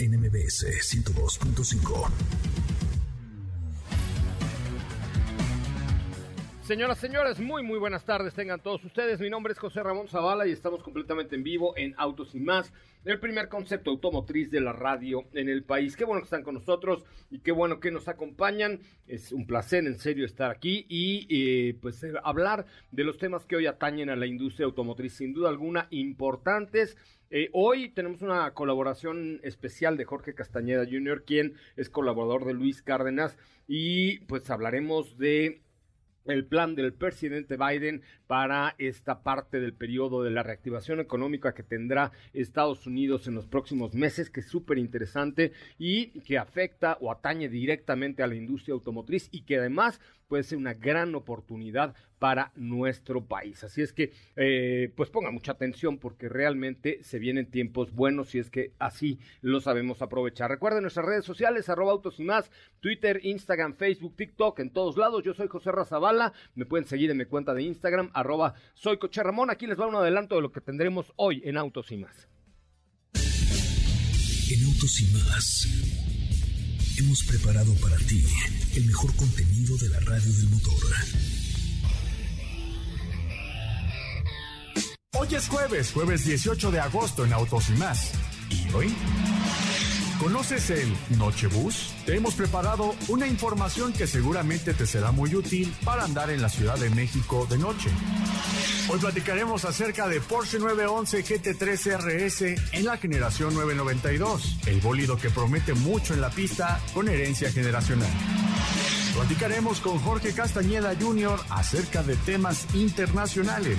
NMBS 102.5. Señoras, señores, muy, muy buenas tardes tengan todos ustedes. Mi nombre es José Ramón Zavala y estamos completamente en vivo en Autos y más, el primer concepto automotriz de la radio en el país. Qué bueno que están con nosotros y qué bueno que nos acompañan. Es un placer, en serio, estar aquí y eh, pues eh, hablar de los temas que hoy atañen a la industria automotriz, sin duda alguna importantes eh, hoy tenemos una colaboración especial de Jorge Castañeda Jr., quien es colaborador de Luis Cárdenas, y pues hablaremos de el plan del presidente Biden para esta parte del periodo de la reactivación económica que tendrá Estados Unidos en los próximos meses, que es súper interesante y que afecta o atañe directamente a la industria automotriz y que además puede ser una gran oportunidad para nuestro país. Así es que, eh, pues ponga mucha atención porque realmente se vienen tiempos buenos y es que así lo sabemos aprovechar. Recuerden nuestras redes sociales, arroba autos y más, Twitter, Instagram, Facebook, TikTok, en todos lados. Yo soy José Razabala, me pueden seguir en mi cuenta de Instagram, arroba soy Coche Ramón. Aquí les va un adelanto de lo que tendremos hoy en Autos y más. En Autos y más hemos preparado para ti el mejor contenido de la radio del motor. Hoy es jueves, jueves 18 de agosto en Autos y más. ¿Y hoy? ¿Conoces el Nochebus? Te hemos preparado una información que seguramente te será muy útil para andar en la Ciudad de México de noche. Hoy platicaremos acerca de Porsche 911 GT3 RS en la generación 992, el bólido que promete mucho en la pista con herencia generacional. Platicaremos con Jorge Castañeda Jr. acerca de temas internacionales.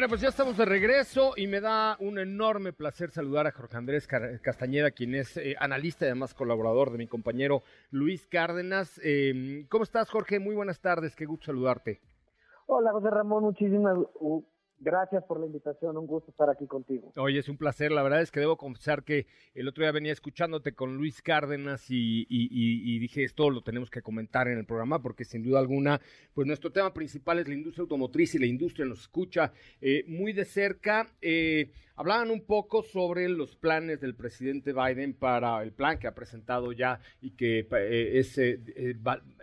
Bueno, pues ya estamos de regreso y me da un enorme placer saludar a Jorge Andrés Castañeda, quien es eh, analista y además colaborador de mi compañero Luis Cárdenas. Eh, ¿Cómo estás, Jorge? Muy buenas tardes, qué gusto saludarte. Hola, José Ramón, muchísimas Gracias por la invitación, un gusto estar aquí contigo. Oye, es un placer, la verdad es que debo confesar que el otro día venía escuchándote con Luis Cárdenas y, dije esto lo tenemos que comentar en el programa porque sin duda alguna, pues nuestro tema principal es la industria automotriz y la industria nos escucha eh, muy de cerca. Eh, hablaban un poco sobre los planes del presidente Biden para el plan que ha presentado ya y que eh, es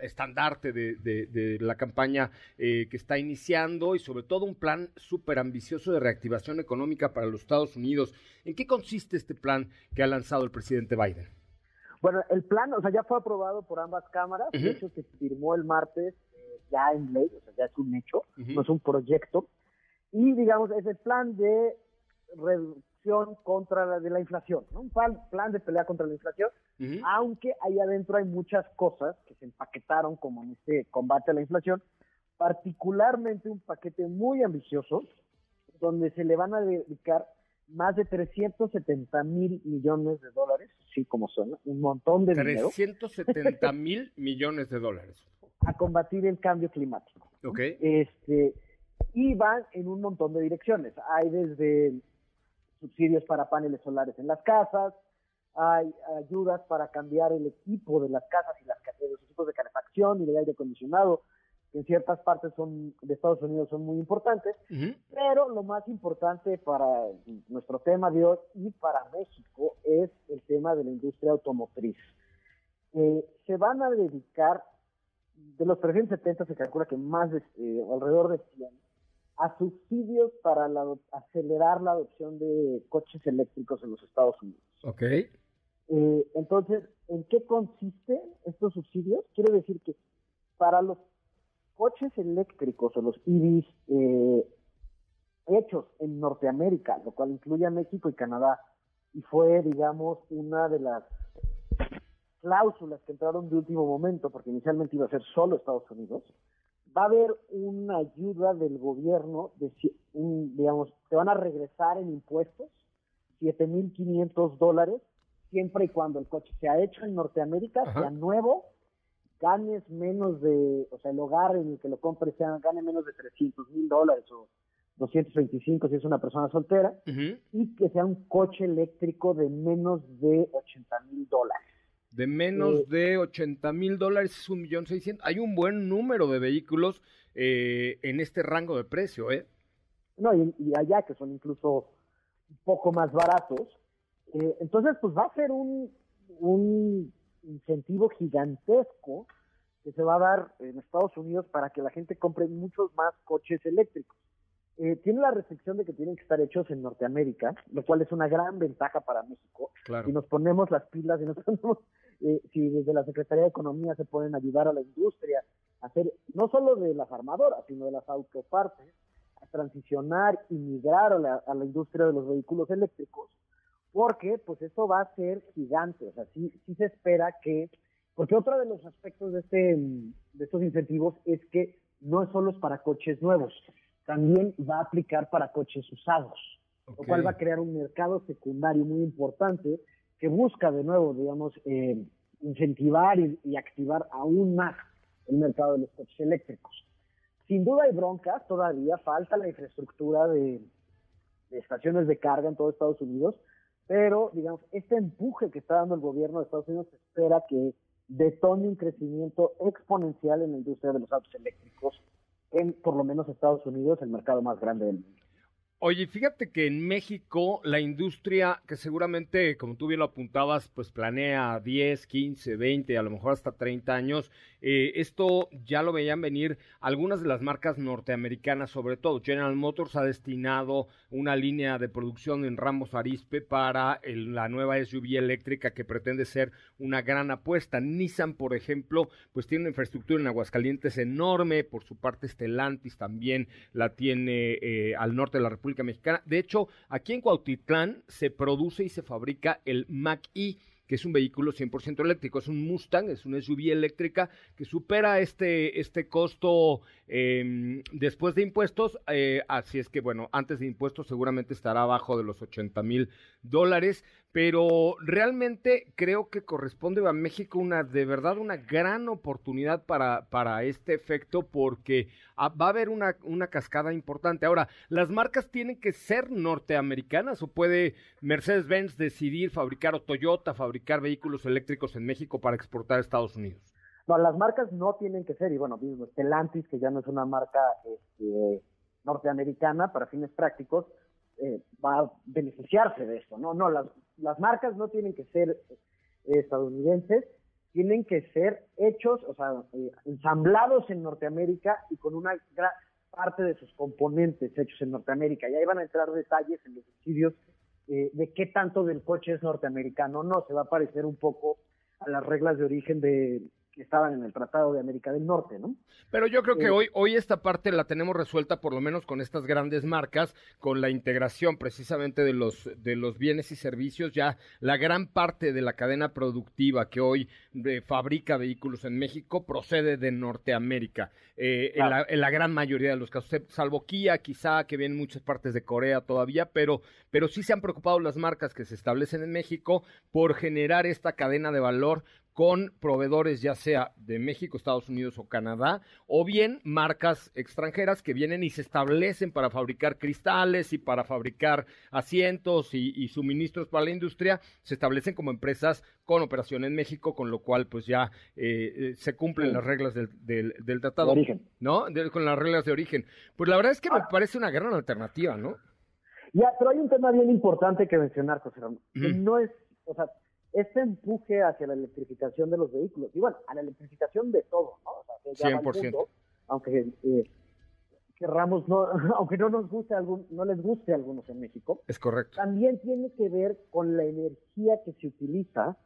estandarte de, la campaña que está iniciando y sobre todo un plan súper ambicioso de reactivación económica para los Estados Unidos. ¿En qué consiste este plan que ha lanzado el presidente Biden? Bueno, el plan, o sea, ya fue aprobado por ambas cámaras, de hecho se firmó el martes eh, ya en ley, o sea, ya es un hecho, no es un proyecto, y digamos, es el plan de reducción contra la, de la inflación, un plan, plan de pelea contra la inflación, aunque ahí adentro hay muchas cosas que se empaquetaron como en este combate a la inflación, particularmente un paquete muy ambicioso, donde se le van a dedicar más de 370 mil millones de dólares, sí como suena, un montón de 370 mil millones de dólares. A combatir el cambio climático. Ok. Este, y van en un montón de direcciones. Hay desde subsidios para paneles solares en las casas, hay ayudas para cambiar el equipo de las casas y las, los equipos de calefacción y de aire acondicionado que en ciertas partes son de Estados Unidos son muy importantes, pero lo más importante para nuestro tema de hoy y para México es el tema de la industria automotriz. Eh, se van a dedicar, de los 370 se calcula que más de, eh, alrededor de 100, a subsidios para acelerar la adopción de coches eléctricos en los Estados Unidos. Ok. Eh, entonces, ¿en qué consisten estos subsidios? Quiere decir que para los coches eléctricos o los EVs eh, hechos en Norteamérica, lo cual incluye a México y Canadá, y fue, digamos, una de las cláusulas que entraron de último momento, porque inicialmente iba a ser solo Estados Unidos, va a haber una ayuda del gobierno, de, un, digamos, te van a regresar en impuestos 7.500 dólares, siempre y cuando el coche sea hecho en Norteamérica, sea nuevo ganes menos de, o sea, el hogar en el que lo compre sea, gane menos de 300 mil dólares o 225 si es una persona soltera, y que sea un coche eléctrico de menos de 80 mil dólares. De menos eh, de 80 mil dólares es un millón seiscientos. Hay un buen número de vehículos eh, en este rango de precio, ¿eh? No, y, allá que son incluso un poco más baratos. Eh, entonces, pues va a ser un, un incentivo gigantesco que se va a dar en Estados Unidos para que la gente compre muchos más coches eléctricos. Eh, tiene la restricción de que tienen que estar hechos en Norteamérica, lo cual es una gran ventaja para México. Si nos ponemos las pilas y nos ponemos, eh, si desde la Secretaría de Economía se pueden ayudar a la industria a hacer, no solo de las armadoras, sino de las autopartes, a transicionar y migrar a la, a la industria de los vehículos eléctricos, porque pues esto va a ser gigante, o sea, sí, sí se espera que, porque otro de los aspectos de, este, de estos incentivos es que no es solo para coches nuevos, también va a aplicar para coches usados, lo cual va a crear un mercado secundario muy importante que busca de nuevo, digamos, eh, incentivar y, activar aún más el mercado de los coches eléctricos. Sin duda hay broncas, todavía falta la infraestructura de, de estaciones de carga en todo Estados Unidos, pero digamos, este empuje que está dando el gobierno de Estados Unidos espera que detone un crecimiento exponencial en la industria de los autos eléctricos en por lo menos Estados Unidos, el mercado más grande del mundo. Oye, fíjate que en México la industria, que seguramente, como tú bien lo apuntabas, pues planea 10, 15, 20, a lo mejor hasta 30 años, eh, esto ya lo veían venir algunas de las marcas norteamericanas, sobre todo General Motors ha destinado una línea de producción en Ramos Arispe para la nueva SUV eléctrica que pretende ser una gran apuesta. Nissan, por ejemplo, pues tiene una infraestructura en Aguascalientes enorme, por su parte Stellantis también la tiene eh, al norte de la República Mexicana. De hecho, aquí en Cuautitlán se produce y se fabrica el Mac-E que es un vehículo 100% eléctrico, es un Mustang, es una SUV eléctrica que supera este, este costo em, después de impuestos, eh, así es que bueno, antes de impuestos seguramente estará abajo de los 80 mil dólares, pero realmente creo que corresponde a México una, de verdad, una gran oportunidad para, para este efecto porque va a haber una, una cascada importante. Ahora, ¿las marcas tienen que ser norteamericanas o puede Mercedes-Benz decidir fabricar o Toyota fabricar vehículos eléctricos en México para exportar a Estados Unidos? No, las marcas no tienen que ser, y bueno, mismo Stellantis, que ya no es una marca este, norteamericana para fines prácticos, eh, va a beneficiarse de esto, ¿no? No, las, las marcas no tienen que ser eh, estadounidenses, tienen que ser hechos, o sea, eh, ensamblados en Norteamérica y con una gran parte de sus componentes hechos en Norteamérica. Y ahí van a entrar detalles en los subsidios de qué tanto del coche es norteamericano. No, se va a parecer un poco a las reglas de origen de, que estaban en el Tratado de América del Norte, ¿no? Pero yo creo que eh, hoy, hoy esta parte la tenemos resuelta, por lo menos con estas grandes marcas, con la integración precisamente de los, de los bienes y servicios. Ya la gran parte de la cadena productiva que hoy eh, fabrica vehículos en México procede de Norteamérica, eh, en, la, en, la, gran mayoría de los casos, salvo Kia, quizá que vienen muchas partes de Corea todavía, pero, pero sí se han preocupado las marcas que se establecen en México por generar esta cadena de valor con proveedores ya sea de México, Estados Unidos o Canadá, o bien marcas extranjeras que vienen y se establecen para fabricar cristales y para fabricar asientos y, suministros para la industria, se establecen como empresas con operación en México, con lo cual pues ya eh, eh, se cumplen las reglas del, del, tratado. De origen. ¿No? con las reglas de origen. Pues la verdad es que me parece una gran alternativa, ¿no? Ya, pero hay un tema bien importante que mencionar, José Ramón. No es, o sea, este empuje hacia la electrificación de los vehículos, y bueno, a la electrificación de todo, ¿no? O sea, 100%. aunque eh, querramos, no, aunque no nos guste algún, no les guste a algunos en México. Es correcto. También tiene que ver con la energía que se utiliza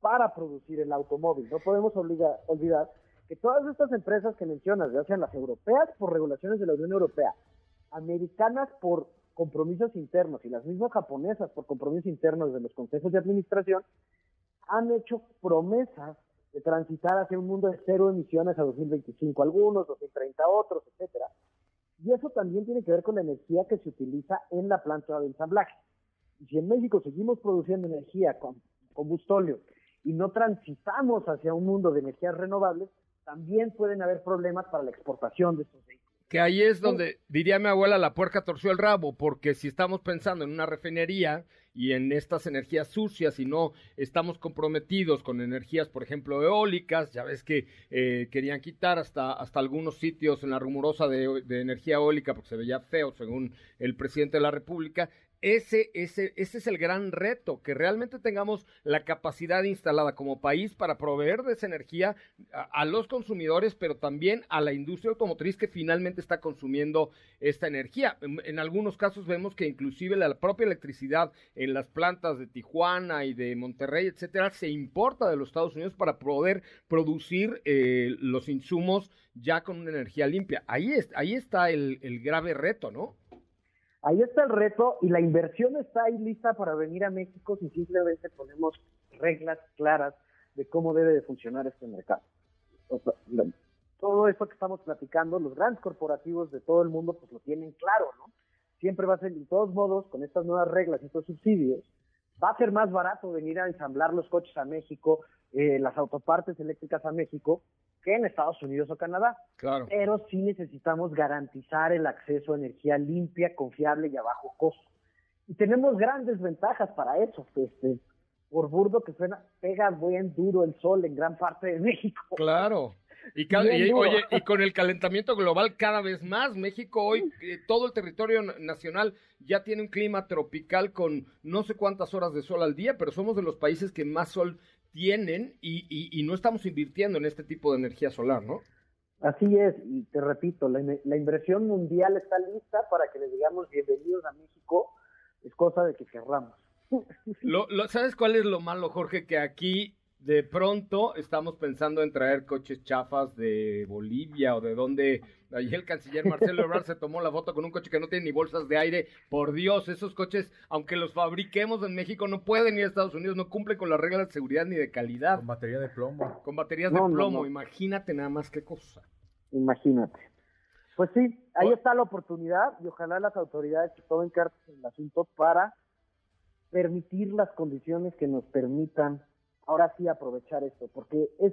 para producir el automóvil. No podemos olvidar que todas estas empresas que mencionas, ya sean las europeas por regulaciones de la Unión Europea, americanas por compromisos internos y las mismas japonesas por compromisos internos de los consejos de administración han hecho promesas de transitar hacia un mundo de cero emisiones a 2025 algunos, 2030 otros, etcétera. Y eso también tiene que ver con la energía que se utiliza en la planta de ensamblaje. Y si en México seguimos produciendo energía con combustóleo y no transitamos hacia un mundo de energías renovables, también pueden haber problemas para la exportación de estos vehículos que ahí es donde diría mi abuela la puerca torció el rabo, porque si estamos pensando en una refinería y en estas energías sucias y no estamos comprometidos con energías, por ejemplo, eólicas, ya ves que eh, querían quitar hasta, hasta algunos sitios en la rumorosa de, de energía eólica porque se veía feo, según el presidente de la República, ese, ese, ese es el gran reto, que realmente tengamos la capacidad instalada como país para proveer de esa energía a, los consumidores, pero también a la industria automotriz que finalmente está consumiendo esta energía. En, algunos casos vemos que inclusive la propia electricidad en las plantas de Tijuana y de Monterrey, etcétera, se importa de los Estados Unidos para poder producir eh, los insumos ya con una energía limpia. Ahí, es, ahí está el, el grave reto, ¿no? Ahí está el reto y la inversión está ahí lista para venir a México si simplemente ponemos reglas claras de cómo debe de funcionar este mercado. todo esto que estamos platicando, los grandes corporativos de todo el mundo pues lo tienen claro, ¿no? Siempre va a ser, de todos modos, con estas nuevas reglas y estos subsidios, va a ser más barato venir a ensamblar los coches a México, eh, las autopartes eléctricas a México, que en Estados Unidos o Canadá. Claro. Pero sí necesitamos garantizar el acceso a energía limpia, confiable y a bajo costo. Y tenemos grandes ventajas para eso. Este, por burdo que suena, pega buen duro el sol en gran parte de México. Claro. Y, oye, y con el calentamiento global cada vez más, México hoy, eh, todo el territorio nacional ya tiene un clima tropical con no sé cuántas horas de sol al día, pero somos de los países que más sol tienen y, y, no estamos invirtiendo en este tipo de energía solar, ¿no? Así es, y te repito, la, la inversión mundial está lista para que le digamos bienvenidos a México, es cosa de que querramos. Lo, lo, ¿Sabes cuál es lo malo, Jorge? Que aquí de pronto estamos pensando en traer coches chafas de Bolivia o de donde ahí el canciller Marcelo Ebrard se tomó la foto con un coche que no tiene ni bolsas de aire. Por Dios, esos coches, aunque los fabriquemos en México, no pueden ir a Estados Unidos, no cumplen con las reglas de seguridad ni de calidad. Con batería de plomo. Con baterías de plomo, imagínate nada más qué cosa. Imagínate. Pues sí, ahí está la oportunidad y ojalá las autoridades tomen cartas en el asunto para permitir las condiciones que nos permitan ahora sí aprovechar esto, porque es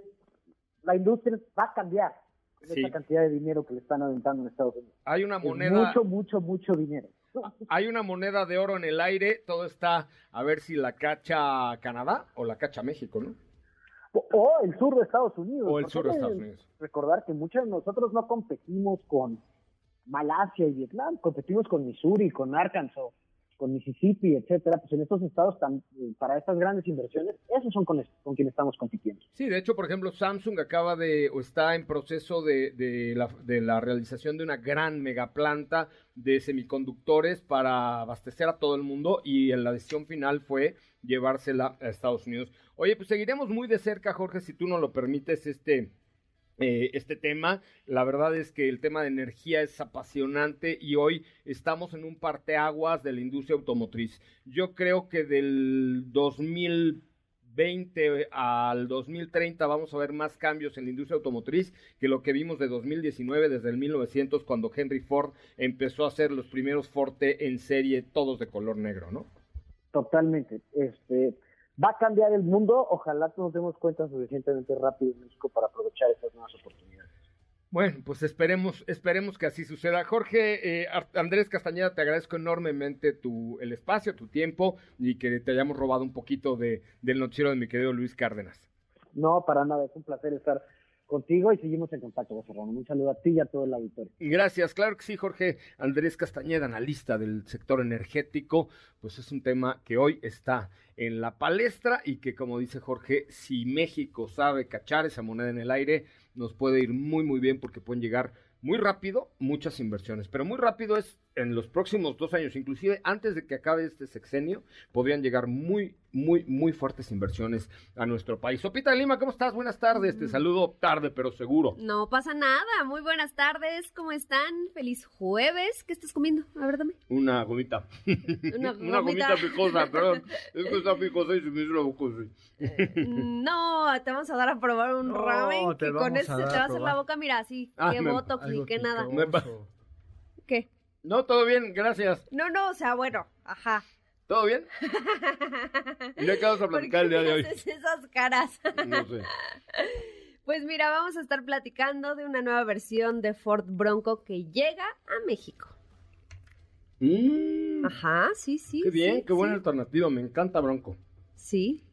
la industria va a cambiar con esa cantidad de dinero que le están aventando en Estados Unidos. Hay una moneda. mucho, mucho, mucho dinero. Hay una moneda de oro en el aire, todo está a ver si la cacha Canadá o la cacha México, ¿no? O, el sur de Estados Unidos. O el sur de Estados Unidos. Recordar que muchos de nosotros no competimos con Malasia y Vietnam, competimos con Missouri, con Arkansas, con Mississippi, etcétera, pues en estos estados tan, para estas grandes inversiones, esos son con, con quienes estamos compitiendo. Sí, de hecho, por ejemplo, Samsung acaba de, o está en proceso de, de, la, de la realización de una gran megaplanta de semiconductores para abastecer a todo el mundo y la decisión final fue llevársela a Estados Unidos. Oye, pues seguiremos muy de cerca, Jorge, si tú nos lo permites, este eh, este tema. La verdad es que el tema de energía es apasionante y hoy estamos en un parteaguas de la industria automotriz. Yo creo que del 2020 al 2030 vamos a ver más cambios en la industria automotriz que lo que vimos de 2019 desde el 1900 cuando Henry Ford empezó a hacer los primeros Forte en serie todos de color negro, ¿no? Totalmente. Este, va a cambiar el mundo. Ojalá nos demos cuenta suficientemente rápido en México para aprovechar estas nuevas oportunidades. Bueno, pues esperemos, esperemos que así suceda. Jorge, eh, Andrés Castañeda, te agradezco enormemente tu, el espacio, tu tiempo y que te hayamos robado un poquito de, del noticiero de mi querido Luis Cárdenas. No, para nada, es un placer estar contigo y seguimos en contacto, José Ramón. Un saludo a ti y a todo el auditorio. Gracias, claro que sí, Jorge. Andrés Castañeda, analista del sector energético, pues es un tema que hoy está en la palestra y que, como dice Jorge, si México sabe cachar esa moneda en el aire, nos puede ir muy, muy bien porque pueden llegar muy rápido muchas inversiones, pero muy rápido es en los próximos dos años, inclusive antes de que acabe este sexenio, podrían llegar muy, muy, muy fuertes inversiones a nuestro país. Sopita Lima, ¿cómo estás? Buenas tardes, te mm. saludo tarde, pero seguro. No pasa nada, muy buenas tardes, ¿cómo están? Feliz jueves, ¿qué estás comiendo? A ver, dame. Una gomita. Una gomita, Una gomita picosa, perdón, es que está picosa y se me hizo la boca eh, No, te vamos a dar a probar un ramen que con eso te va a hacer la boca, mira, así, ah, qué botox ni qué nada. ¿Qué? No, todo bien, gracias. No, no, o sea, bueno, ajá. ¿Todo bien? ¿Y ya qué vamos a platicar el día de hoy? esas caras? No sé. Pues mira, vamos a estar platicando de una nueva versión de Ford Bronco que llega a México. Mm. Ajá, sí, sí. Qué bien, qué buena alternativa, me encanta Bronco. Sí.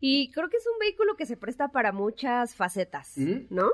Y creo que es un vehículo que se presta para muchas facetas, mm. ¿no?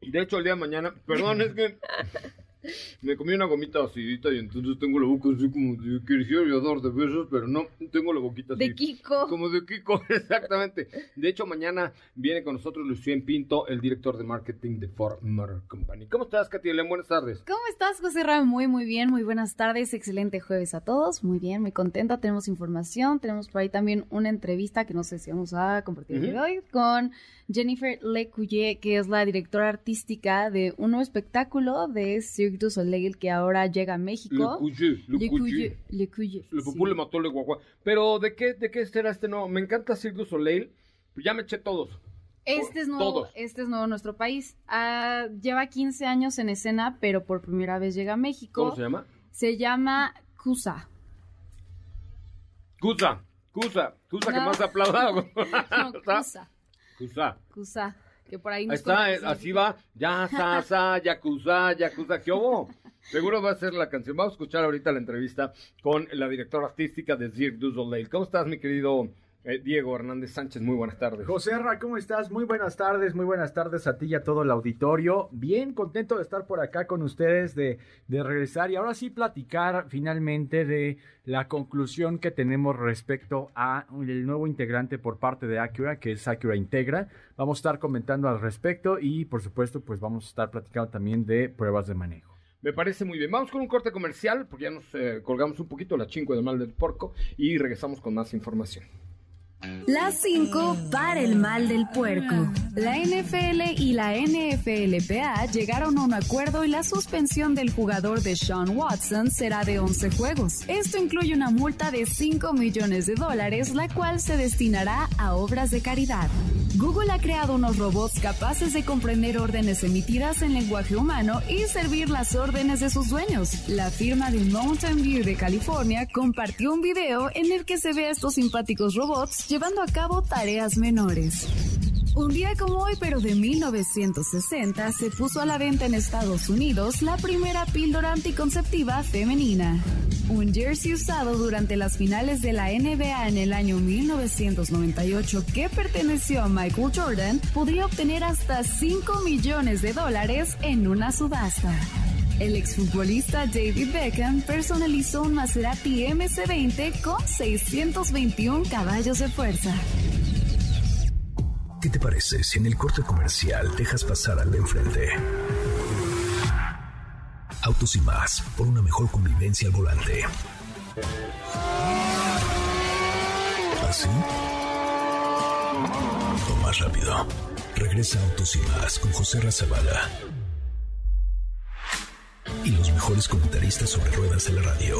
De hecho, el día de mañana, perdón, es que me comí una gomita acidita y entonces tengo la boca así como de quisiera dar de besos, pero no, tengo la boquita así. De Kiko. Como de Kiko, exactamente. De hecho, mañana viene con nosotros Lucien Pinto, el director de marketing de Ford Motor Company. ¿Cómo estás, Katy Buenas tardes. ¿Cómo estás, José Ram? Muy, muy bien, muy buenas tardes. Excelente jueves a todos. Muy bien, muy contenta. Tenemos información, tenemos por ahí también una entrevista que no sé si vamos a compartir hoy con Jennifer Lecuye, que es la directora artística de un nuevo espectáculo de Cirque du Soleil que ahora llega a México. Lecuye, Lecuye. Le Le mató le guagua. Pero, ¿de qué, ¿de qué será este no? Me encanta Cirque du Soleil. Pues ya me eché todos. Este es nuevo, este es nuevo en nuestro país. Ah, lleva 15 años en escena, pero por primera vez llega a México. ¿Cómo se llama? Se llama Cusa. Cusa, Cusa, Cusa que más aplaudado. no, Cusa. Cusa. Cusa. Que por ahí nos está, eh, así va. Ya, sa, sa, yakuza, yakuza. ¿Qué hubo? Seguro va a ser la canción. Vamos a escuchar ahorita la entrevista con la directora artística de Zirk du ¿Cómo estás, mi querido eh, Diego Hernández Sánchez, muy buenas tardes. José Ra, ¿cómo estás? Muy buenas tardes, muy buenas tardes a ti y a todo el auditorio. Bien contento de estar por acá con ustedes, de, de regresar y ahora sí platicar finalmente de la conclusión que tenemos respecto a el nuevo integrante por parte de Acura, que es Acura Integra. Vamos a estar comentando al respecto y por supuesto pues vamos a estar platicando también de pruebas de manejo. Me parece muy bien. Vamos con un corte comercial, porque ya nos eh, colgamos un poquito la chingo de mal del porco y regresamos con más información. Las 5 para el mal del puerco. La NFL y la NFLPA llegaron a un acuerdo y la suspensión del jugador de Sean Watson será de 11 juegos. Esto incluye una multa de 5 millones de dólares, la cual se destinará a obras de caridad. Google ha creado unos robots capaces de comprender órdenes emitidas en lenguaje humano y servir las órdenes de sus dueños. La firma de Mountain View de California compartió un video en el que se ve a estos simpáticos robots llevando a cabo tareas menores. Un día como hoy, pero de 1960, se puso a la venta en Estados Unidos la primera píldora anticonceptiva femenina. Un jersey usado durante las finales de la NBA en el año 1998 que perteneció a Michael Jordan podría obtener hasta 5 millones de dólares en una subasta. El exfutbolista David Beckham personalizó un Maserati MC20 con 621 caballos de fuerza. ¿Qué te parece si en el corte comercial dejas pasar al de enfrente? Autos y más, por una mejor convivencia al volante. ¿Así? ¿Ah, o más rápido. Regresa Autos y más con José Razabala y los mejores comentaristas sobre ruedas en la radio.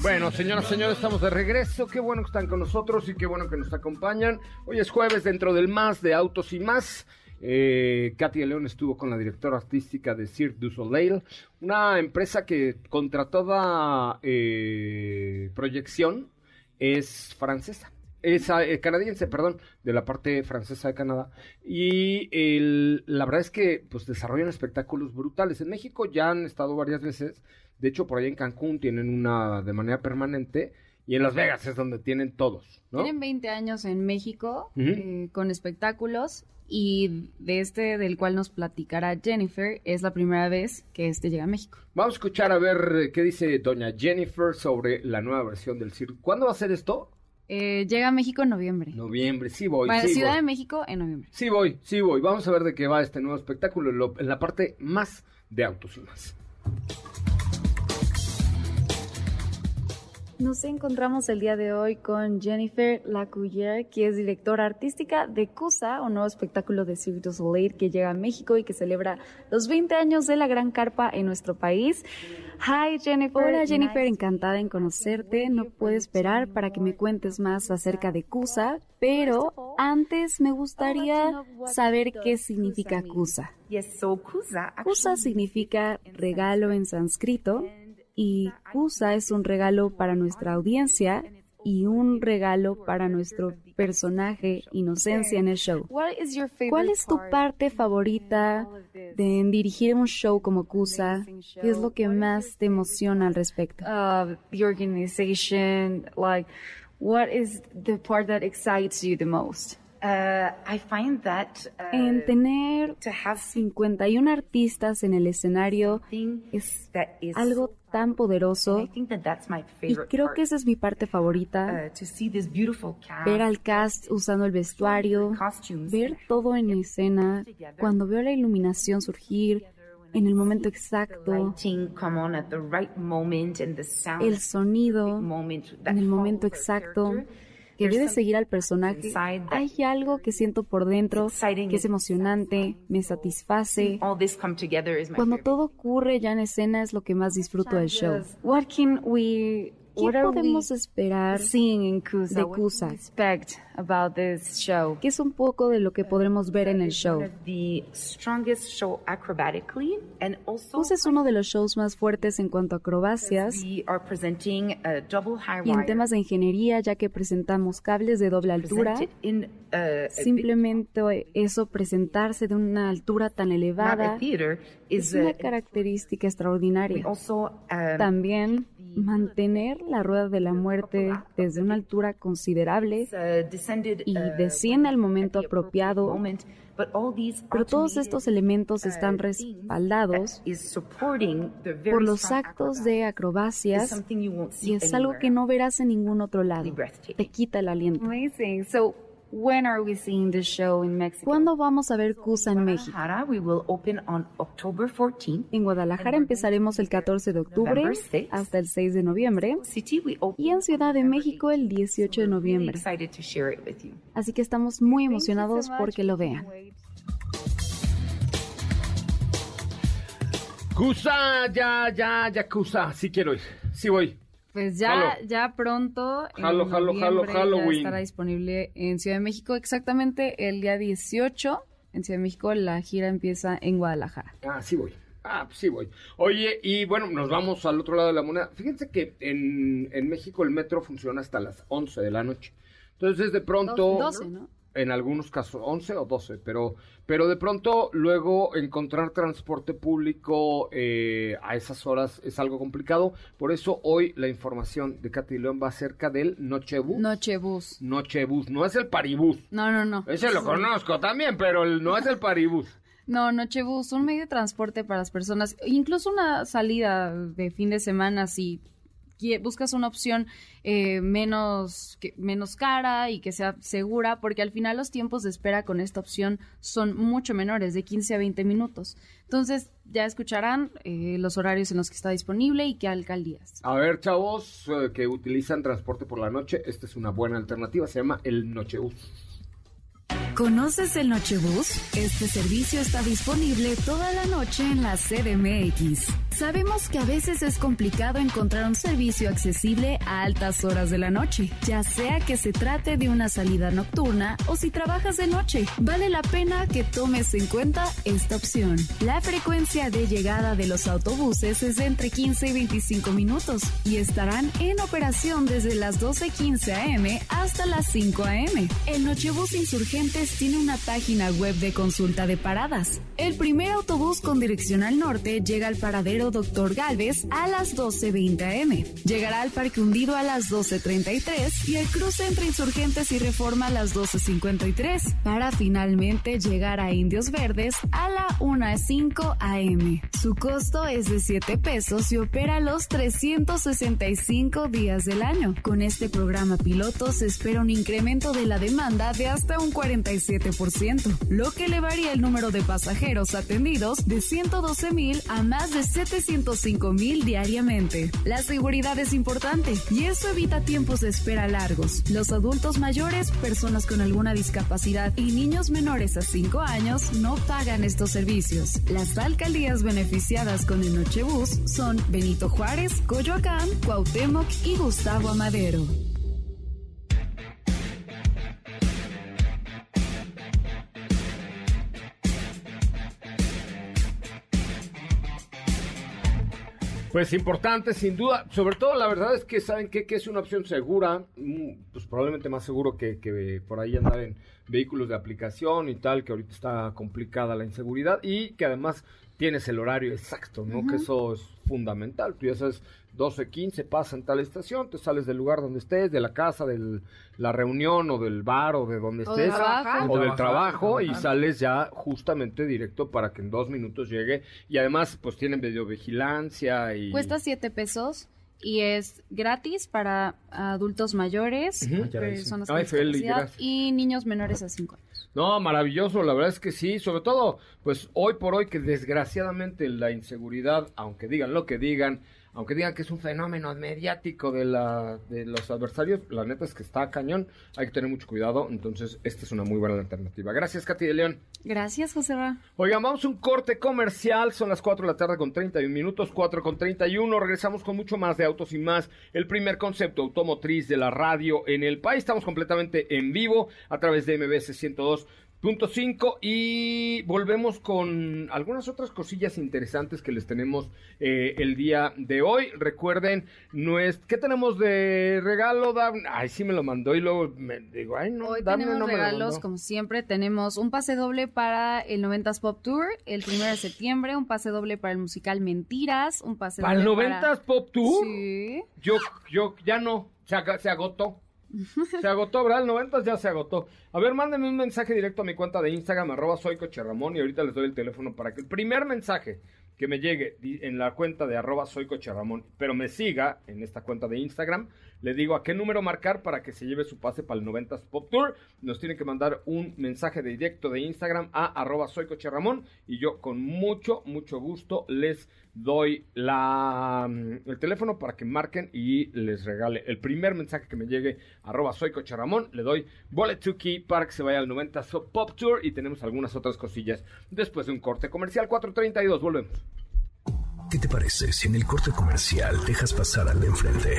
Bueno, señoras señores, estamos de regreso. Qué bueno que están con nosotros y qué bueno que nos acompañan. Hoy es jueves dentro del más de Autos y más. Eh, Katia León estuvo con la directora artística de Cirque du Soleil, una empresa que contra toda eh, proyección es francesa. Es eh, canadiense, perdón, de la parte francesa de Canadá. Y el, la verdad es que pues desarrollan espectáculos brutales. En México ya han estado varias veces. De hecho, por ahí en Cancún tienen una de manera permanente. Y en Las Vegas es donde tienen todos, ¿no? Tienen 20 años en México eh, con espectáculos y de este del cual nos platicará Jennifer es la primera vez que este llega a México. Vamos a escuchar a ver qué dice doña Jennifer sobre la nueva versión del circo. ¿Cuándo va a ser esto? Eh, llega a México en noviembre. Noviembre, sí voy. Para sí Ciudad de México en noviembre. Sí voy, sí voy. Vamos a ver de qué va este nuevo espectáculo en la parte más de autos y más. Nos encontramos el día de hoy con Jennifer Lacuyer, que es directora artística de CUSA, un nuevo espectáculo de Cirque du Soleil que llega a México y que celebra los 20 años de la Gran Carpa en nuestro país. Hi Jennifer. Hola Jennifer, encantada en conocerte. No puedo esperar para que me cuentes más acerca de CUSA, pero antes me gustaría saber qué significa CUSA. CUSA significa regalo en sánscrito y Kusa es un regalo para nuestra audiencia y un regalo para nuestro personaje Inocencia en el show. ¿Cuál es tu parte favorita de dirigir un show como Kusa? ¿Qué es lo que más te emociona al respecto? Uh, the organization, like, what is the part that excites you the most? Uh, uh, en tener 51 artistas en el escenario es algo tan poderoso. Y creo que esa es mi parte favorita. Uh, ver al cast usando el vestuario ver todo en escena. cuando veo la iluminación surgir en el momento exacto, el sonido en el momento exacto que debe seguir al personaje, hay algo que siento por dentro que es emocionante, me satisface. Cuando todo ocurre ya en escena es lo que más disfruto del show. ¿Qué podemos esperar de show. Que es un poco de lo que podremos ver en el show. Kusa es uno de los shows más fuertes en cuanto a acrobacias y en temas de ingeniería ya que presentamos cables de doble altura. Uh, Simplemente eso, presentarse de una altura tan elevada, es una característica extraordinaria. Um, También mantener la rueda de la muerte desde una altura considerable y uh, desciende al momento apropiado. Pero todos estos elementos uh, están respaldados por los actos de acrobacias y es algo que no verás en ningún otro lado. Te quita el aliento. When are we seeing the show in Mexico? ¿Cuándo vamos a ver Cusa en México? We will open on October 14. En Guadalajara empezaremos el 14 de octubre hasta el 6 de noviembre y en Ciudad de México el 18 de noviembre. Así que estamos muy emocionados porque lo vean. Cusa, ya, ya, ya, Cusa, sí quiero ir, sí voy. Pues ya, ya pronto jalo, jalo, jalo, Halloween. estará disponible en Ciudad de México. Exactamente el día 18 en Ciudad de México la gira empieza en Guadalajara. Ah, sí voy. Ah, pues sí voy. Oye, y bueno, nos vamos al otro lado de la moneda. Fíjense que en, en México el metro funciona hasta las 11 de la noche. Entonces, de pronto... 12, ¿no? En algunos casos 11 o 12, pero, pero de pronto luego encontrar transporte público eh, a esas horas es algo complicado. Por eso hoy la información de Katy León va acerca del Nochebus. Nochebus. Nochebus, no es el Paribus. No, no, no. Ese lo conozco también, pero no es el Paribus. No, Nochebus, un medio de transporte para las personas, incluso una salida de fin de semana si buscas una opción eh, menos, menos cara y que sea segura, porque al final los tiempos de espera con esta opción son mucho menores, de 15 a 20 minutos. Entonces, ya escucharán eh, los horarios en los que está disponible y qué alcaldías. A ver, chavos eh, que utilizan transporte por la noche, esta es una buena alternativa, se llama el Nochebus. ¿Conoces el Nochebus? Este servicio está disponible toda la noche en la CDMX. Sabemos que a veces es complicado encontrar un servicio accesible a altas horas de la noche, ya sea que se trate de una salida nocturna o si trabajas de noche. Vale la pena que tomes en cuenta esta opción. La frecuencia de llegada de los autobuses es de entre 15 y 25 minutos y estarán en operación desde las 12.15 am hasta las 5 am. El Nochebus Insurgentes tiene una página web de consulta de paradas. El primer autobús con dirección al norte llega al paradero Doctor Galvez a las 12.20 am. Llegará al Parque Hundido a las 12.33 y el cruce entre Insurgentes y Reforma a las 12.53 para finalmente llegar a Indios Verdes a la 1.05 am. Su costo es de 7 pesos y opera los 365 días del año. Con este programa piloto se espera un incremento de la demanda de hasta un 47%, lo que elevaría el número de pasajeros atendidos de 112 mil a más de 7 105 mil diariamente. La seguridad es importante y eso evita tiempos de espera largos. Los adultos mayores, personas con alguna discapacidad y niños menores a 5 años no pagan estos servicios. Las alcaldías beneficiadas con el Nochebus son Benito Juárez, Coyoacán, Cuauhtémoc y Gustavo Amadero. Pues importante, sin duda. Sobre todo, la verdad es que saben que, que es una opción segura, mm, pues probablemente más seguro que, que por ahí andar en vehículos de aplicación y tal, que ahorita está complicada la inseguridad y que además tienes el horario exacto, ¿no? Que eso es fundamental. Tú ya sabes 12, 15 pasa en tal estación, te sales del lugar donde estés, de la casa, de la reunión o del bar o de donde estés, o del trabajo, y sales ya justamente directo para que en dos minutos llegue. Y además, pues tienen videovigilancia y... Cuesta 7 pesos y es gratis para adultos mayores, personas con discapacidad y niños menores a 5 años. No, maravilloso, la verdad es que sí, sobre todo, pues hoy por hoy que desgraciadamente la inseguridad, aunque digan lo que digan, aunque digan que es un fenómeno mediático de, la, de los adversarios, la neta es que está cañón, hay que tener mucho cuidado, entonces esta es una muy buena alternativa. Gracias, Katy de León. Gracias, José Ra. Oigan, vamos a un corte comercial, son las 4 de la tarde con 31 minutos, 4 con 31, regresamos con mucho más de autos y más, el primer concepto automotriz de la radio en el país, estamos completamente en vivo a través de MBS 102. Punto 5 y volvemos con algunas otras cosillas interesantes que les tenemos eh, el día de hoy. Recuerden, no es, ¿qué tenemos de regalo? Ay, sí me lo mandó y luego me digo, ay, no, Hoy tenemos regalos, como siempre, tenemos un pase doble para el 90s Pop Tour el 1 de septiembre, un pase doble para el musical Mentiras, un pase ¿Para doble el 90s Pop Tour? Sí. Yo, yo, ya no, se, se agotó. Se agotó, ¿verdad? El 90 ya se agotó. A ver, mándenme un mensaje directo a mi cuenta de Instagram, arroba soy Ramón, y ahorita les doy el teléfono para que el primer mensaje que me llegue en la cuenta de arroba soy Ramón, pero me siga en esta cuenta de Instagram, le digo a qué número marcar para que se lleve su pase para el 90s Pop Tour. Nos tiene que mandar un mensaje de directo de Instagram a arroba soy Ramón, y yo con mucho, mucho gusto les doy la, mm, el teléfono para que marquen y les regale el primer mensaje que me llegue, arroba soy Ramón, le doy Bullet to Key para que se vaya al 90 Pop Tour y tenemos algunas otras cosillas después de un corte comercial 432, volvemos. ¿Qué te parece si en el corte comercial dejas pasar al de enfrente?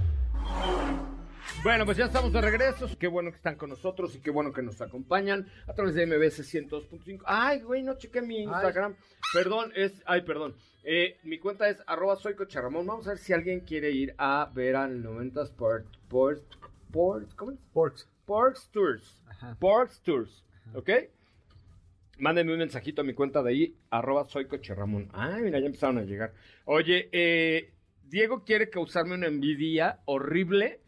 Bueno, pues ya estamos de regreso. Qué bueno que están con nosotros y qué bueno que nos acompañan a través de MBS 102.5. Ay, güey, no chequé mi Instagram. Perdón, es. Ay, perdón. Eh, mi cuenta es arroba soy Vamos a ver si alguien quiere ir a ver al 90 Sport. Sport. Sport. ¿Cómo es? Sports. Sports Tours. Ajá. Sports Tours. ¿Ok? Mándenme un mensajito a mi cuenta de ahí, arroba soy Ramón. Ay, mira, ya empezaron a llegar. Oye, eh, Diego quiere causarme una envidia horrible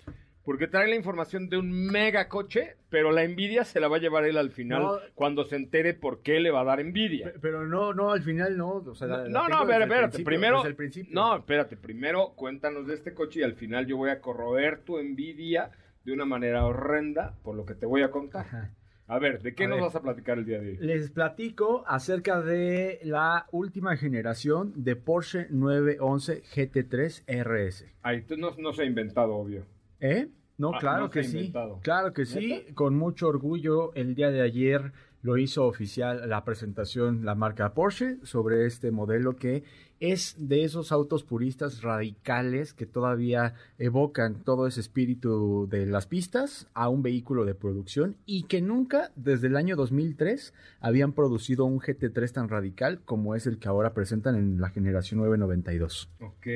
Porque trae la información de un mega coche, pero la envidia se la va a llevar él al final cuando se entere por qué le va a dar envidia. Pero no, no, al final no. no, no, espérate, primero. No, espérate, primero cuéntanos de este coche y al final yo voy a corroer tu envidia de una manera horrenda por lo que te voy a contar. A ver, ¿de qué nos vas a platicar el día de hoy? Les platico acerca de la última generación de Porsche 911 GT3 RS. Ahí no, no se ha inventado, obvio. ¿Eh? No, ah, claro que sí. Claro que sí. Con mucho orgullo, el día de ayer lo hizo oficial la presentación la marca Porsche sobre este modelo que es de esos autos puristas radicales que todavía evocan todo ese espíritu de las pistas a un vehículo de producción y que nunca desde el año 2003 habían producido un GT3 tan radical como es el que ahora presentan en la generación 992. Ok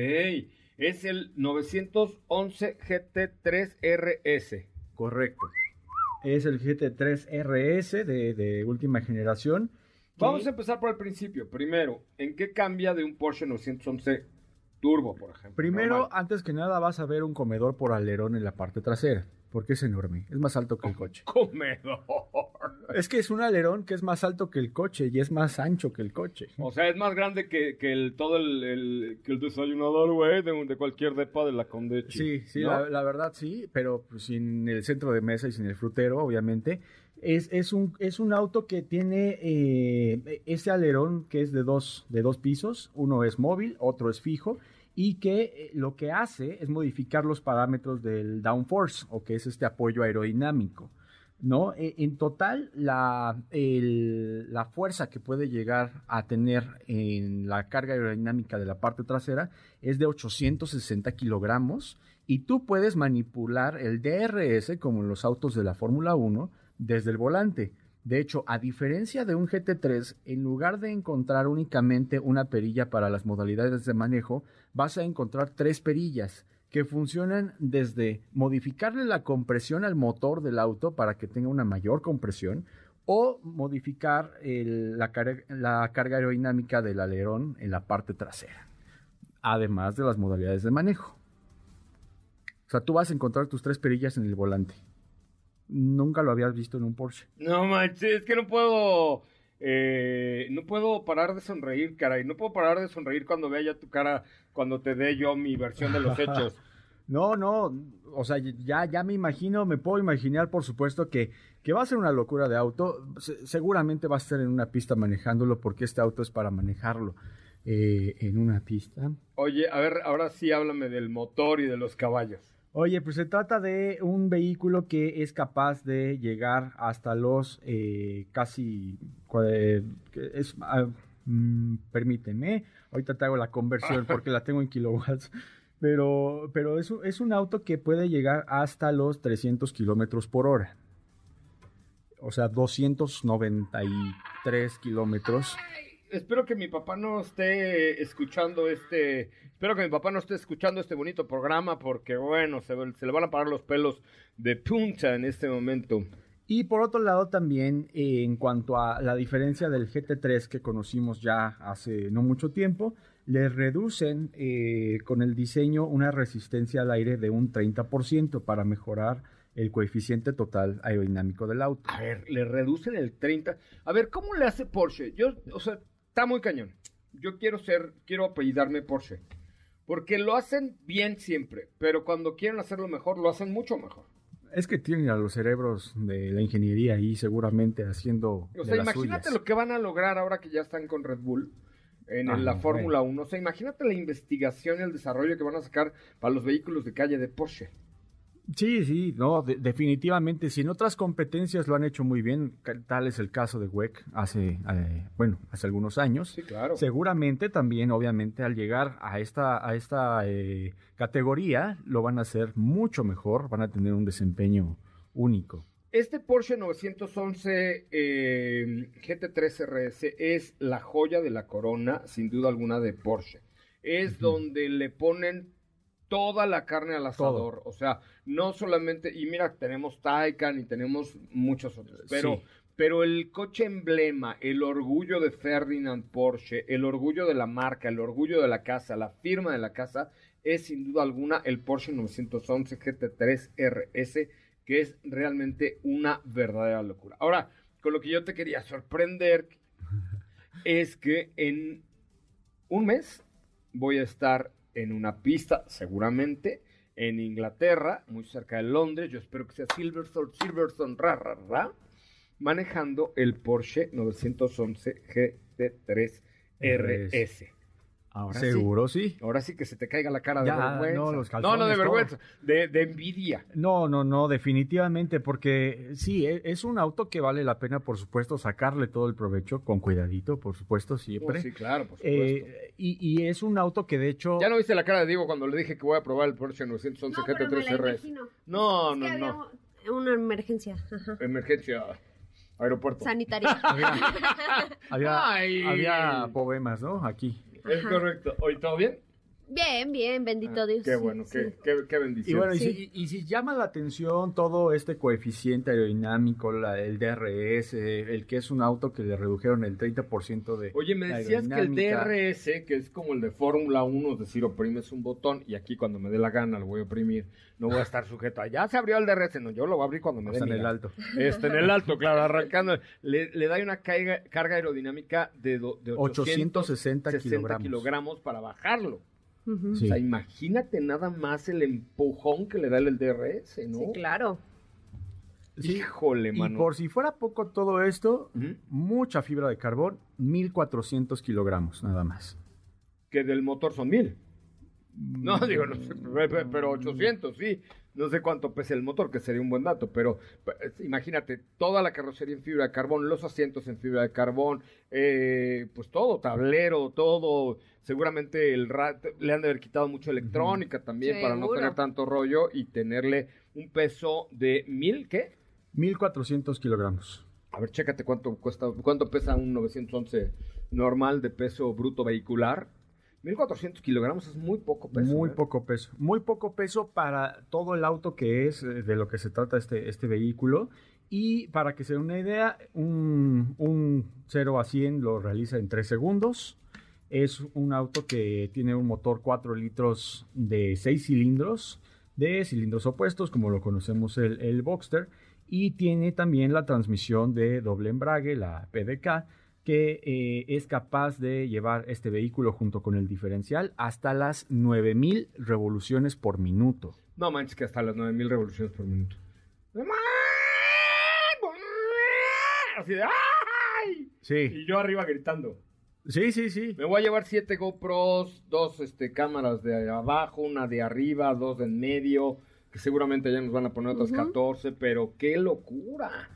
es el 911 GT3 RS. Correcto. Es el GT3 RS de, última generación. Vamos a empezar por el principio. Primero, ¿en qué cambia de un Porsche 911 Turbo, por ejemplo? Primero, antes que nada, vas a ver un comedor por alerón en la parte trasera porque es enorme, es más alto que el coche. Comedor. Es que es un alerón que es más alto que el coche y es más ancho que el coche. O sea, es más grande que, que el, todo el, que el desayunador, güey, de, cualquier depa de la Conde. Sí, sí, la, verdad sí, pero pues, sin el centro de mesa y sin el frutero, obviamente. Es, es, un, es un auto que tiene eh, ese alerón que es de dos, de dos pisos, uno es móvil, otro es fijo, y que eh, lo que hace es modificar los parámetros del downforce o que es este apoyo aerodinámico. ¿no? E, en total, la, la, fuerza que puede llegar a tener en la carga aerodinámica de la parte trasera es de 860 kilogramos y tú puedes manipular el DRS como en los autos de la Fórmula 1 desde el volante. De hecho, a diferencia de un GT3, en lugar de encontrar únicamente una perilla para las modalidades de manejo, vas a encontrar tres perillas que funcionan desde modificarle la compresión al motor del auto para que tenga una mayor compresión o modificar la, la carga aerodinámica del alerón en la parte trasera, además de las modalidades de manejo. O sea, tú vas a encontrar tus tres perillas en el volante nunca lo habías visto en un Porsche. No manches, es que no puedo. Eh, no puedo parar de sonreír, caray. No puedo parar de sonreír cuando vea ya tu cara, cuando te dé yo mi versión de los hechos. no, no, o sea, ya, ya me imagino, me puedo imaginar, por supuesto, que, que va a ser una locura de auto. seguramente va a estar en una pista manejándolo, porque este auto es para manejarlo eh, en una pista. Oye, a ver, ahora sí háblame del motor y de los caballos. Oye, pues se trata de un vehículo que es capaz de llegar hasta los eh, casi... Es, ah, mm, permíteme, ahorita te hago la conversión porque la tengo en kilowatts. Pero, pero es, es un auto que puede llegar hasta los 300 kilómetros por hora. O sea, 293 kilómetros espero que mi papá no esté escuchando este, espero que mi papá no esté escuchando este bonito programa porque bueno, se, le van a parar los pelos de punta en este momento. Y por otro lado también, eh, en cuanto a la diferencia del GT3 que conocimos ya hace no mucho tiempo, le reducen eh, con el diseño una resistencia al aire de un 30% para mejorar el coeficiente total aerodinámico del auto. A ver, le reducen el 30. A ver, ¿cómo le hace Porsche? Yo, o sea, está muy cañón. Yo quiero ser, quiero apellidarme Porsche. Porque lo hacen bien siempre, pero cuando quieren hacerlo mejor, lo hacen mucho mejor. Es que tienen a los cerebros de la ingeniería ahí seguramente haciendo. O sea, imagínate lo que van a lograr ahora que ya están con Red Bull en ah, la Fórmula 1. O sea, imagínate la investigación y el desarrollo que van a sacar para los vehículos de calle de Porsche. Sí, sí, no, definitivamente. Si en otras competencias lo han hecho muy bien, tal es el caso de WEC hace, eh, bueno, hace algunos años. Sí, claro. Seguramente también, obviamente, al llegar a esta, a esta eh, categoría, lo van a hacer mucho mejor, van a tener un desempeño único. Este Porsche 911 eh, GT3 RS es la joya de la corona, sin duda alguna, de Porsche. Es donde le ponen toda la carne al asador. O sea, no solamente, y mira, tenemos Taycan y tenemos muchos otros, pero, pero el coche emblema, el orgullo de Ferdinand Porsche, el orgullo de la marca, el orgullo de la casa, la firma de la casa, es sin duda alguna el Porsche 911 GT3 RS, que es realmente una verdadera locura. Ahora, con lo que yo te quería sorprender es que en un mes voy a estar en una pista, seguramente, en Inglaterra, muy cerca de Londres. Yo espero que sea Silverstone, Silverstone, ra, ra, manejando el Porsche 911 GT3 RS. Ahora Seguro sí. Ahora sí que se te caiga la cara de vergüenza. No, no, de vergüenza, de, envidia. No, no, no, definitivamente, porque sí, e, es un auto que vale la pena, por supuesto, sacarle todo el provecho con cuidadito, por supuesto, siempre. Oh, sí, claro, por supuesto. Eh, y, es un auto que de hecho... Ya no viste la cara de Diego cuando le dije que voy a probar el Porsche 911 GT3 RS. No, no, no. Una emergencia. Emergencia. Aeropuerto. Sanitaria. había, había poemas, ¿no? Aquí. Es correcto. ¿Hoy todo bien? Bien, bien, bendito ah, Dios. Qué bueno, qué, qué, bendición. Y bueno, y, si, llama la atención todo este coeficiente aerodinámico, la, el DRS, el que es un auto que le redujeron el 30% de. Oye, me decías que el DRS, que es como el de Fórmula 1, es decir, oprimes un botón y aquí cuando me dé la gana lo voy a oprimir, no voy a estar sujeto a. Ya se abrió el DRS, no, yo lo voy a abrir cuando me dé en el alto. Está en el alto, claro, arrancando. Le, le da una carga, carga aerodinámica de, de 860 kilogramos. kilogramos para bajarlo. O sea, imagínate nada más el empujón que le da el DRS, ¿no? Sí, claro. Híjole, mano. Y por si fuera poco todo esto, mucha fibra de carbón, 1400 kilogramos nada más. Que del motor son 1000. No, digo, no sé, pero 800, sí. No sé cuánto pesa el motor, que sería un buen dato, pero pues, imagínate, toda la carrocería en fibra de carbón, los asientos en fibra de carbón, eh, pues todo, tablero, todo. Seguramente el le han de haber quitado mucha electrónica también para no tener tanto rollo y tenerle un peso de mil, ¿qué? 1400 kilogramos. A ver, chécate cuánto cuesta, cuánto pesa un 911 normal de peso bruto vehicular 1400 kilogramos es muy poco peso. Muy ¿eh? poco peso. Muy poco peso para todo el auto que es eh, de lo que se trata este, este vehículo. Y para que se den una idea, un, un 0 a 100 lo realiza en 3 segundos. Es un auto que tiene un motor 4 litros de 6 cilindros, de cilindros opuestos, como lo conocemos el, el Boxster. Y tiene también la transmisión de doble embrague, la PDK, que eh, es capaz de llevar este vehículo junto con el diferencial hasta las 9000 revoluciones por minuto. No manches que hasta las 9000 revoluciones por minuto. Así de ¡ay! Sí. Y yo arriba gritando. Sí, sí, sí. Me voy a llevar siete GoPros, dos este, cámaras de abajo, una de arriba, dos de en medio, que seguramente ya nos van a poner otras 14, pero qué locura.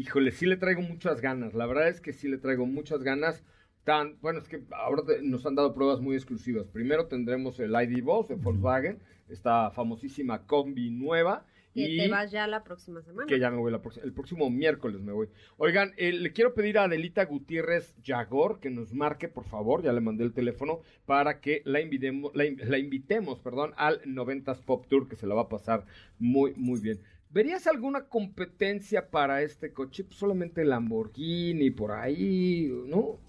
Híjole, sí le traigo muchas ganas. La verdad es que sí le traigo muchas ganas. Tan, bueno, es que ahora nos han dado pruebas muy exclusivas. Primero tendremos el ID Boss de Volkswagen, esta famosísima combi nueva. Que y te vas ya la próxima semana. Que ya me voy la el próximo miércoles me voy. Oigan, eh, le quiero pedir a Adelita Gutiérrez Yagor que nos marque, por favor, ya le mandé el teléfono, para que la invitemos, la, la invitemos, perdón, al 90s Pop Tour, que se la va a pasar muy, muy bien. ¿Verías alguna competencia para este coche? Pues solamente Lamborghini por ahí, ¿no?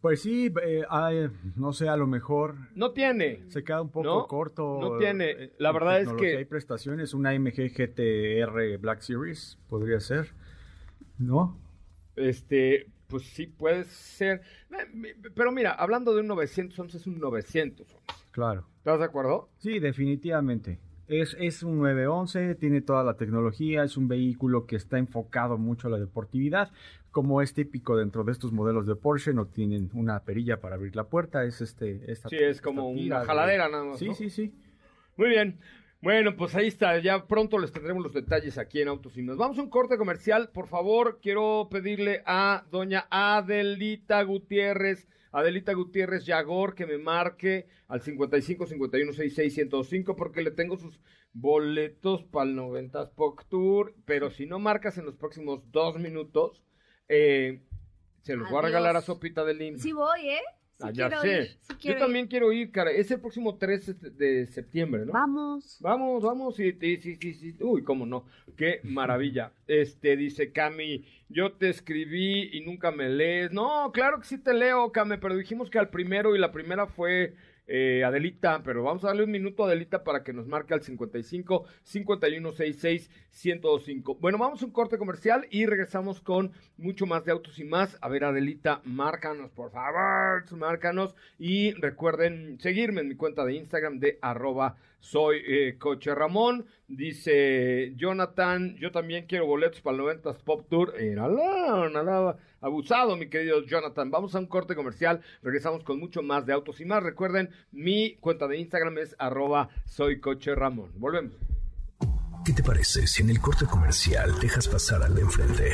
Pues sí, eh, no sé, a lo mejor. No tiene. Se queda un poco corto. No tiene. Eh, La verdad es que. Hay prestaciones, una AMG GTR Black Series podría ser, ¿no? Este, pues sí puede ser. Pero mira, hablando de un 911, es un 911. Claro. ¿Estás de acuerdo? Sí, definitivamente. Es, es un 911, tiene toda la tecnología, es un vehículo que está enfocado mucho a la deportividad. Como es típico dentro de estos modelos de Porsche, no tienen una perilla para abrir la puerta, es este... Esta, sí, es como una jaladera nada más. Sí, sí, sí. Muy bien. Bueno, pues ahí está, ya pronto les tendremos los detalles aquí en Autos y Más. Vamos a un corte comercial, por favor, quiero pedirle a doña Adelita Gutiérrez Adelita Gutiérrez Yagor que me marque al 55 51 66 105 porque le tengo sus boletos para el 90 POC Tour, pero si no marcas en los próximos dos minutos, eh, se los voy a regalar a Sopita de Lim. Sí voy, ¿eh? Ah, ya sé. Yo también quiero ir, cara. Es el próximo 3 de septiembre, ¿no? Vamos. Vamos, vamos. Sí, sí, sí, sí. Uy, cómo no. Qué maravilla. Este, dice Cami, yo te escribí y nunca me lees. No, claro que sí te leo, Cami, pero dijimos que al primero y la primera fue eh, Adelita, pero vamos a darle un minuto a Adelita para que nos marque al 55 5166 105. Bueno, vamos a un corte comercial y regresamos con mucho más de autos y más. A ver, Adelita, márcanos, por favor, márcanos. Y recuerden seguirme en mi cuenta de Instagram de arroba soy eh, Coche Ramón. Dice Jonathan, yo también quiero boletos para el 90 Pop Tour. Era nada abusado, mi querido Jonathan. Vamos a un corte comercial. Regresamos con mucho más de autos y más. Recuerden, mi cuenta de Instagram es arroba soy Coche Ramón. Volvemos. ¿Qué te parece si en el corte comercial dejas pasar al de enfrente?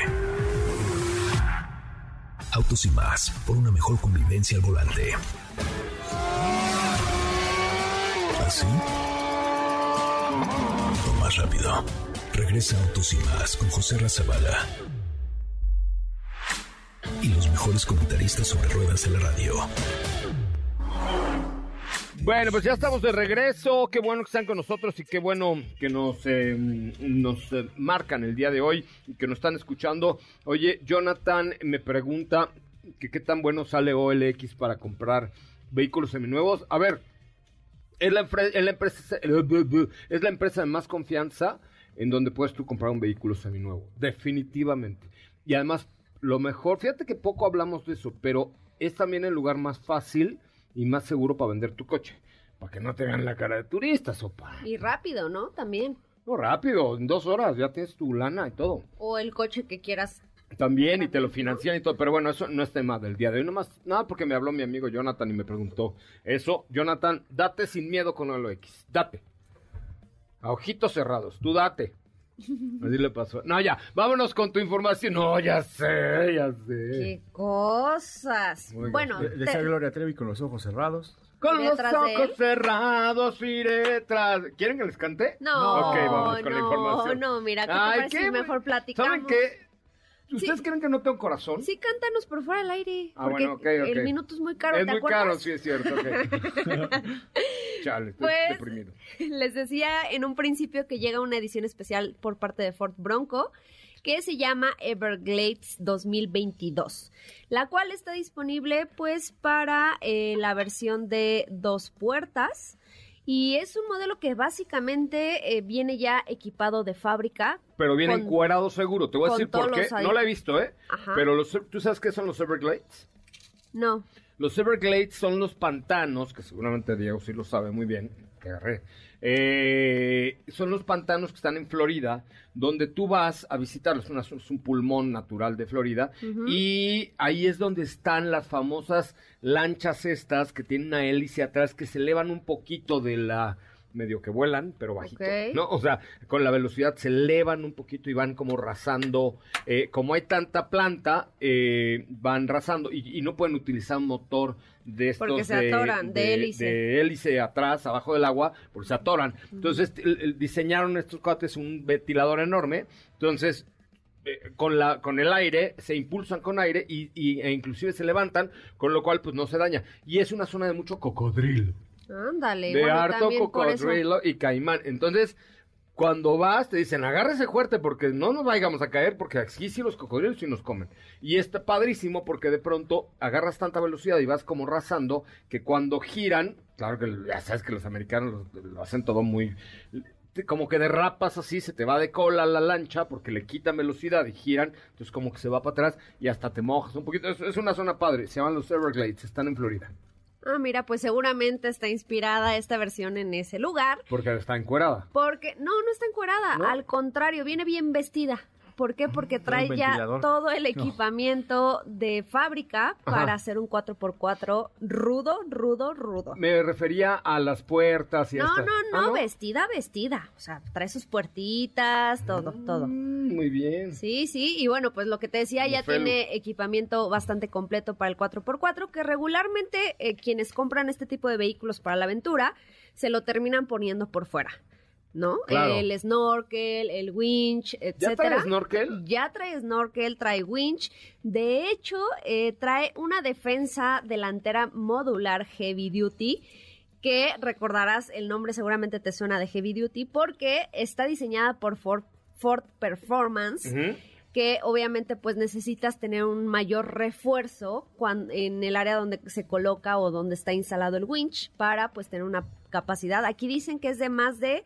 Autos y más, por una mejor convivencia al volante. ¿Así? Más rápido. Regresa Autos y más con José Razabala y los mejores comentaristas sobre ruedas en la radio. Bueno, pues ya estamos de regreso. Qué bueno que están con nosotros y qué bueno que nos, eh, nos eh, marcan el día de hoy y que nos están escuchando. Oye, Jonathan me pregunta que qué tan bueno sale OLX para comprar vehículos seminuevos. A ver, es la, es la, empresa, es la empresa de más confianza en donde puedes tú comprar un vehículo seminuevo. Definitivamente. Y además lo mejor, fíjate que poco hablamos de eso, pero es también el lugar más fácil y más seguro para vender tu coche. Para que no te vean la cara de turista, sopa. Y rápido, ¿no? También. No, rápido, en dos horas ya tienes tu lana y todo. O el coche que quieras. También, y te lo financian y todo, pero bueno, eso no es tema del día de hoy. Nomás, nada, porque me habló mi amigo Jonathan y me preguntó eso. Jonathan, date sin miedo con el X, date. A ojitos cerrados, tú date. Así le pasó. No, ya, vámonos con tu información. No, ya sé, ya sé. Qué cosas. bueno, de, de Gloria Trevi con los ojos cerrados. Con los ojos cerrados iré tras. ¿Quieren que les cante? No. Ok, vamos con la información. No, mira, ¿qué te parece mejor platicamos? ¿Saben qué? ¿Ustedes creen que no tengo corazón? Sí, cántanos por fuera del aire. Ah, bueno, ok, ok. El minuto es muy caro, Es muy caro, sí, es cierto, Chale, estoy pues, deprimido. Les decía en un principio que llega una edición especial por parte de Ford Bronco que se llama Everglades 2022, la cual está disponible pues para eh, la versión de dos puertas y es un modelo que básicamente eh, viene ya equipado de fábrica. Pero viene encuadrado seguro. Te voy a decir por qué. No la he visto, ¿eh? Pero los, ¿tú sabes qué son los Everglades? No. Los Everglades son los pantanos, que seguramente Diego sí lo sabe muy bien, que agarré. Eh, son los pantanos que están en Florida, donde tú vas a visitarlos. Es, un pulmón natural de Florida. Y ahí es donde están las famosas lanchas estas que tienen una hélice atrás que se elevan un poquito de la medio que vuelan, pero bajito, ¿no? O sea, con la velocidad se elevan un poquito y van como rasando. Eh, como hay tanta planta, eh, van rasando y, no pueden utilizar un motor de estos porque se atoran, de, hélice. De hélice atrás, abajo del agua, porque se atoran. Entonces, diseñaron estos cuates un ventilador enorme. Entonces, eh, con la con el aire se impulsan con aire y, y, e inclusive se levantan con lo cual pues no se daña y es una zona de mucho cocodrilo Ándale. De harto cocodrilo y caimán. Entonces, cuando vas, te dicen, agárrese fuerte porque no nos vayamos a caer porque aquí sí los cocodrilos sí nos comen. Y está padrísimo porque de pronto agarras tanta velocidad y vas como rasando que cuando giran, claro que ya sabes que los americanos lo, hacen todo muy como que derrapas así, se te va de cola la lancha porque le quitan velocidad y giran, entonces como que se va para atrás y hasta te mojas un poquito. Es, es una zona padre, se llaman los Everglades, están en Florida. Ah, mira, pues seguramente está inspirada esta versión en ese lugar. Porque está encuerada. Porque, no, no está encuerada, al contrario, viene bien vestida. ¿Por qué? Porque trae ya todo el equipamiento de fábrica para hacer un 4x4 rudo, rudo, rudo. Me refería a las puertas y No, no, no, no, vestida, vestida. O sea, trae sus puertitas, todo, mm, todo. Muy bien. Sí, sí, y bueno, pues lo que te decía, ya tiene equipamiento bastante completo para el 4x4, que regularmente eh, quienes compran este tipo de vehículos para la aventura se lo terminan poniendo por fuera. ¿No? El snorkel, el winch, etcétera. ¿Ya trae snorkel? Ya trae snorkel, trae winch. De hecho, eh, trae una defensa delantera modular heavy duty que recordarás el nombre seguramente te suena de heavy duty porque está diseñada por Ford, Ford Performance. que obviamente pues necesitas tener un mayor refuerzo cuando, en el área donde se coloca o donde está instalado el winch para pues tener una capacidad. Aquí dicen que es de más de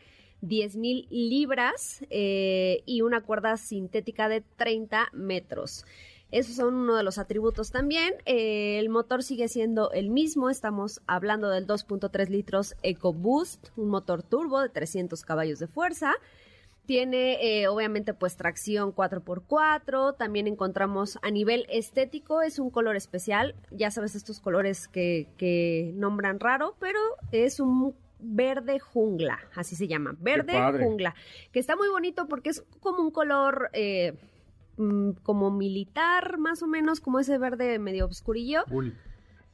10 mil libras eh, y una cuerda sintética de 30 metros. Esos son uno de los atributos también. Eh, el motor sigue siendo el mismo. Estamos hablando del 2.3 litros EcoBoost, un motor turbo de 300 caballos de fuerza. Tiene eh, obviamente pues tracción 4x4, también encontramos a nivel estético, es un color especial, ya sabes estos colores que nombran raro, pero es un verde jungla, así se llama, verde jungla, que está muy bonito porque es como un color eh, mm, como militar, más o menos, como ese verde medio oscurillo.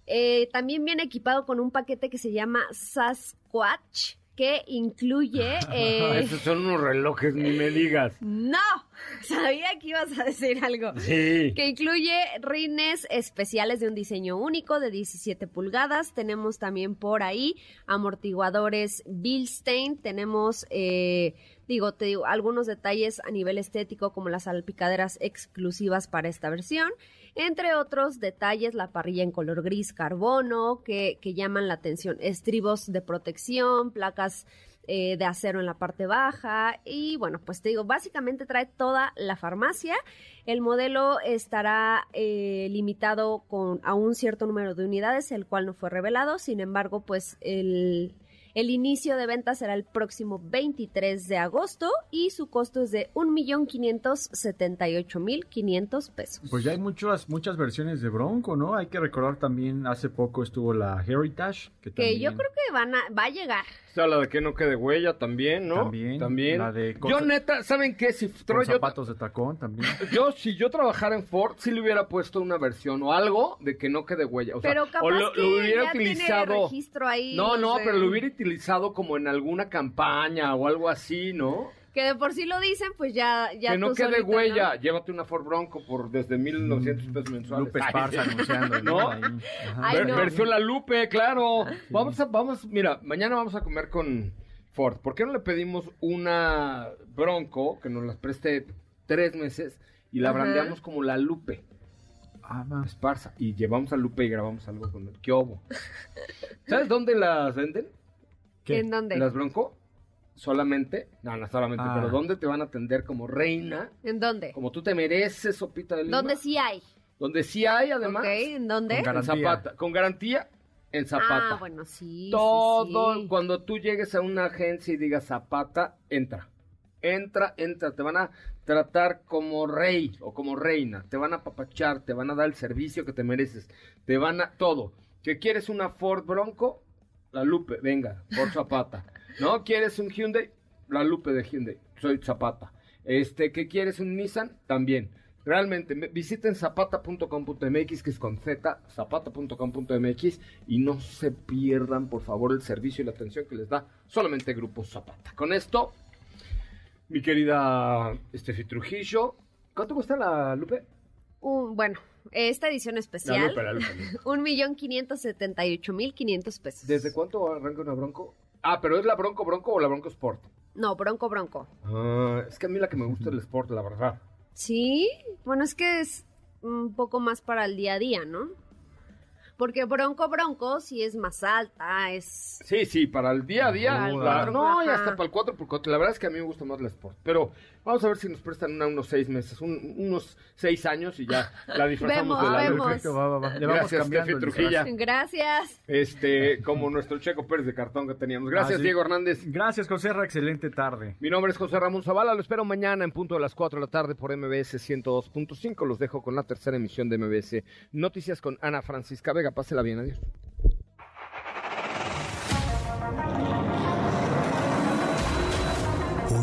Eh, también viene equipado con un paquete que se llama Sasquatch, que incluye... Eh... Esos son unos relojes, ni me digas. No, sabía que ibas a decir algo. Sí. Que incluye rines especiales de un diseño único de 17 pulgadas. Tenemos también por ahí amortiguadores Bilstein. Tenemos... Eh, digo, te digo, algunos detalles a nivel estético como las salpicaderas exclusivas para esta versión. Entre otros detalles, la parrilla en color gris carbono que, llaman la atención, estribos de protección, placas eh, de acero en la parte baja y bueno, pues te digo, básicamente trae toda la farmacia. El modelo estará eh, limitado con, a un cierto número de unidades, el cual no fue revelado, sin embargo, pues el el inicio de ventas será el próximo 23 de agosto y su costo es de 1.578.500 pesos. Pues ya hay muchas muchas versiones de Bronco, ¿no? Hay que recordar también, hace poco estuvo la Heritage. Que, que yo creo que van a, va a llegar. Está la de que no quede huella también, ¿no? También. También. La de yo neta, ¿saben qué? Si con zapatos de tacón también. Yo, si yo trabajara en Ford, sí le hubiera puesto una versión o algo de que no quede huella. O sea, pero capaz o lo, que lo hubiera ya tiene utilizado. registro ahí, no, no no, sé. pero lo hubiera utilizado como en alguna campaña o algo así, ¿no? Que de por sí lo dicen, pues ya, ya que no tú quede solito, huella. ¿no? Llévate una Ford Bronco por desde 1900 pesos mensuales. Lupe Esparza anunciando. ¿No? Ahí. Ajá. Ay, Ver- no. Versión La Lupe, claro. Vamos a, vamos, mira, mañana vamos a comer con Ford. ¿Por qué no le pedimos una Bronco que nos las preste tres meses y la Ajá. brandeamos como La Lupe? Ah. Esparza. Y llevamos a Lupe y grabamos algo con el ¿Qué? ¿Sabes dónde las venden? ¿Qué? ¿En dónde? ¿Las Bronco? Solamente, no, no solamente, Ah. pero ¿dónde te van a atender como reina? ¿En dónde? Como tú te mereces, sopita de lima. ¿Dónde sí hay? Donde sí hay, además. Ok, ¿en dónde? Con En garantía. Zapata. Con garantía en Zapata. Ah, bueno, sí. Todo, sí. cuando tú llegues a una agencia y digas Zapata, entra. Entra, entra. Te van a tratar como rey o como reina. Te van a apapachar, te van a dar el servicio que te mereces. Te van a. Todo. ¿Que quieres una Ford Bronco? La Lupe, venga, Ford Zapata. ¿No? ¿Quieres un Hyundai? La Lupe de Hyundai. Soy Zapata. Este, ¿qué quieres un Nissan? También. Realmente, me- visiten zapata.com.mx, que es con Z, zapata.com.mx, y no se pierdan, por favor, el servicio y la atención que les da solamente Grupo Zapata. Con esto, mi querida Estefi Trujillo, ¿cuánto cuesta la Lupe? Bueno, esta edición especial, un millón quinientos setenta y ocho mil quinientos pesos. ¿Desde cuánto arranca una Bronco? Ah, pero ¿es la Bronco Bronco o la Bronco Sport? No, bronco, bronco. Ah, es que a mí la que me gusta es el Sport, la verdad. Sí, bueno, es que es un poco más para el día a día, ¿no? Porque bronco, bronco, sí es más alta, es... Sí, sí, para el día a día. Para el la- cuatro, no, y hasta para el 4x4. La verdad es que a mí me gusta más la Sport. Pero vamos a ver si nos prestan una unos seis meses, un- unos seis años y ya la disfrazamos Vemos, de la vemos. Perfecto, va, va, va. Le vamos Gracias, Tefi Trujilla. Gracias. Este, como nuestro Checo Pérez de cartón que teníamos. Gracias, Ah, sí. Diego Hernández. Gracias, José Ra, excelente tarde. Mi nombre es José Ramón Zavala, lo espero mañana en punto de las 4 de la tarde por MBS 102.5. Los dejo con la tercera emisión de MBS Noticias con Ana Francisca Vega. Pásela bien, adiós.